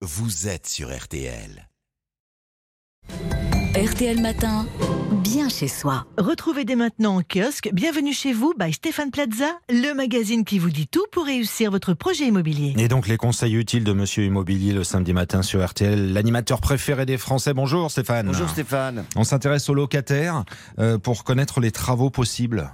vous êtes sur RTL. RTL Matin, bien chez soi. Retrouvez dès maintenant en kiosque Bienvenue chez vous by Stéphane Plaza, le magazine qui vous dit tout pour réussir votre projet immobilier. Et donc les conseils utiles de Monsieur Immobilier le samedi matin sur RTL, l'animateur préféré des Français. Bonjour Stéphane. Bonjour Stéphane. On s'intéresse aux locataires euh, pour connaître les travaux possibles.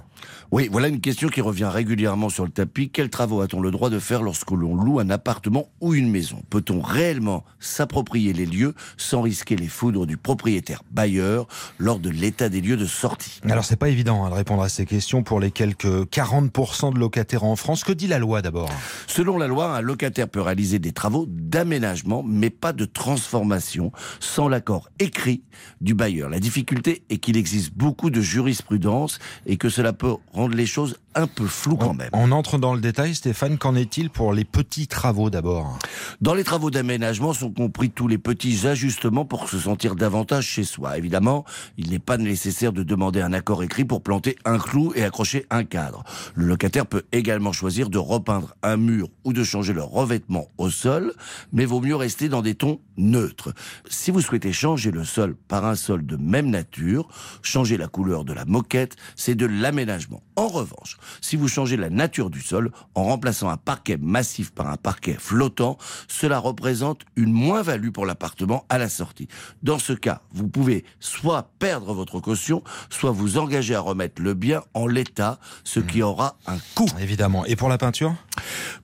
Oui, voilà une question qui revient régulièrement sur le tapis. Quels travaux a-t-on le droit de faire lorsque l'on loue un appartement ou une maison? Peut-on réellement s'approprier les lieux sans risquer les foudres du propriétaire bailleur lors de l'état des lieux de sortie? Alors c'est pas évident hein, de répondre à ces questions pour les quelques 40% de locataires en France. Que dit la loi d'abord? Selon la loi, un locataire peut réaliser des travaux d'aménagement, mais pas de transformation, sans l'accord écrit du bailleur. La difficulté est qu'il existe beaucoup de jurisprudence et que cela peut rendre les choses un peu floues quand même. On entre dans le détail, Stéphane. Qu'en est-il pour les petits travaux d'abord? Dans les travaux d'aménagement sont compris tous les petits ajustements pour se sentir davantage chez soi. Évidemment, il n'est pas nécessaire de demander un accord écrit pour planter un clou et accrocher un cadre. Le locataire peut également choisir de repeindre un mur ou de changer le revêtement au sol, mais vaut mieux rester dans des tons neutres. Si vous souhaitez changer le sol par un sol de même nature, changer la couleur de la moquette, c'est de l'aménagement. En revanche, si vous changez la nature du sol en remplaçant un parquet massif par un parquet flottant, cela représente une moins-value pour l'appartement à la sortie. Dans ce cas, vous pouvez soit perdre votre caution, soit vous engager à remettre le bien en l'état, ce qui aura un coût. Évidemment. Et pour la peinture?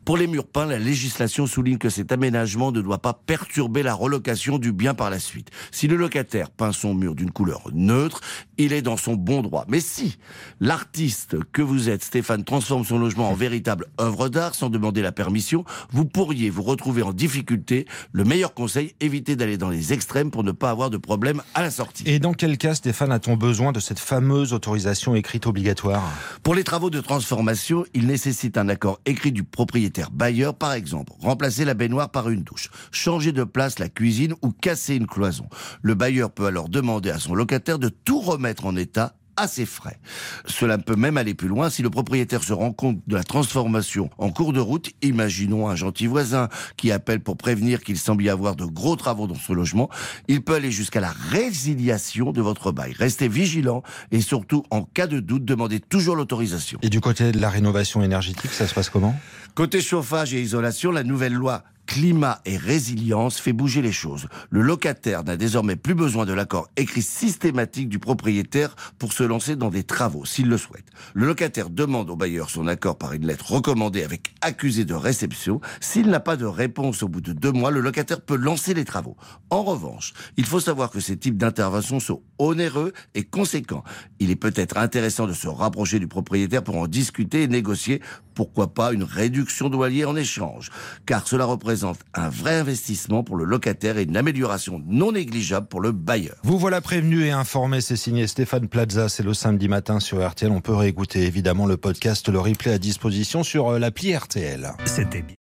Pour les murs peints, la législation souligne que cet aménagement ne doit pas perturber la relocation du bien par la suite. Si le locataire peint son mur d'une couleur neutre, il est dans son bon droit. Mais si l'artiste que vous êtes, Stéphane, transforme son logement en véritable œuvre d'art sans demander la permission, vous pourriez vous retrouver en difficulté. Le meilleur conseil, évitez d'aller dans les extrêmes pour ne pas avoir de problème à la sortie. Et dans quel cas, Stéphane, a-t-on besoin de cette fameuse autorisation écrite obligatoire? Pour les travaux de transformation, il nécessite un accord écrit du propriétaire bailleur, par exemple, remplacer la baignoire par une douche, changer de place la cuisine ou casser une cloison. Le bailleur peut alors demander à son locataire de tout remettre en état à ses frais. Cela peut même aller plus loin si le propriétaire se rend compte de la transformation en cours de route. Imaginons un gentil voisin qui appelle pour prévenir qu'il semble y avoir de gros travaux dans son logement. Il peut aller jusqu'à la résiliation de votre bail. Restez vigilant et surtout, en cas de doute, demandez toujours l'autorisation. Et du côté de la rénovation énergétique, ça se passe comment? Côté chauffage et isolation, la nouvelle loi climat et résilience fait bouger les choses. Le locataire n'a désormais plus besoin de l'accord écrit systématique du propriétaire pour se lancer dans des travaux, s'il le souhaite. Le locataire demande au bailleur son accord par une lettre recommandée avec accusé de réception. S'il n'a pas de réponse au bout de deux mois, le locataire peut lancer les travaux. En revanche, il faut savoir que ces types d'interventions sont onéreux et conséquents. Il est peut-être intéressant de se rapprocher du propriétaire pour en discuter et négocier, pourquoi pas, une réduction loyer en échange. Car cela représente un vrai investissement pour le locataire et une amélioration non négligeable pour le bailleur. Vous voilà prévenu et informé, c'est signé Stéphane Plaza, c'est le samedi matin sur RTL. On peut réécouter évidemment le podcast, le replay à disposition sur euh, l'appli RTL. C'était bien.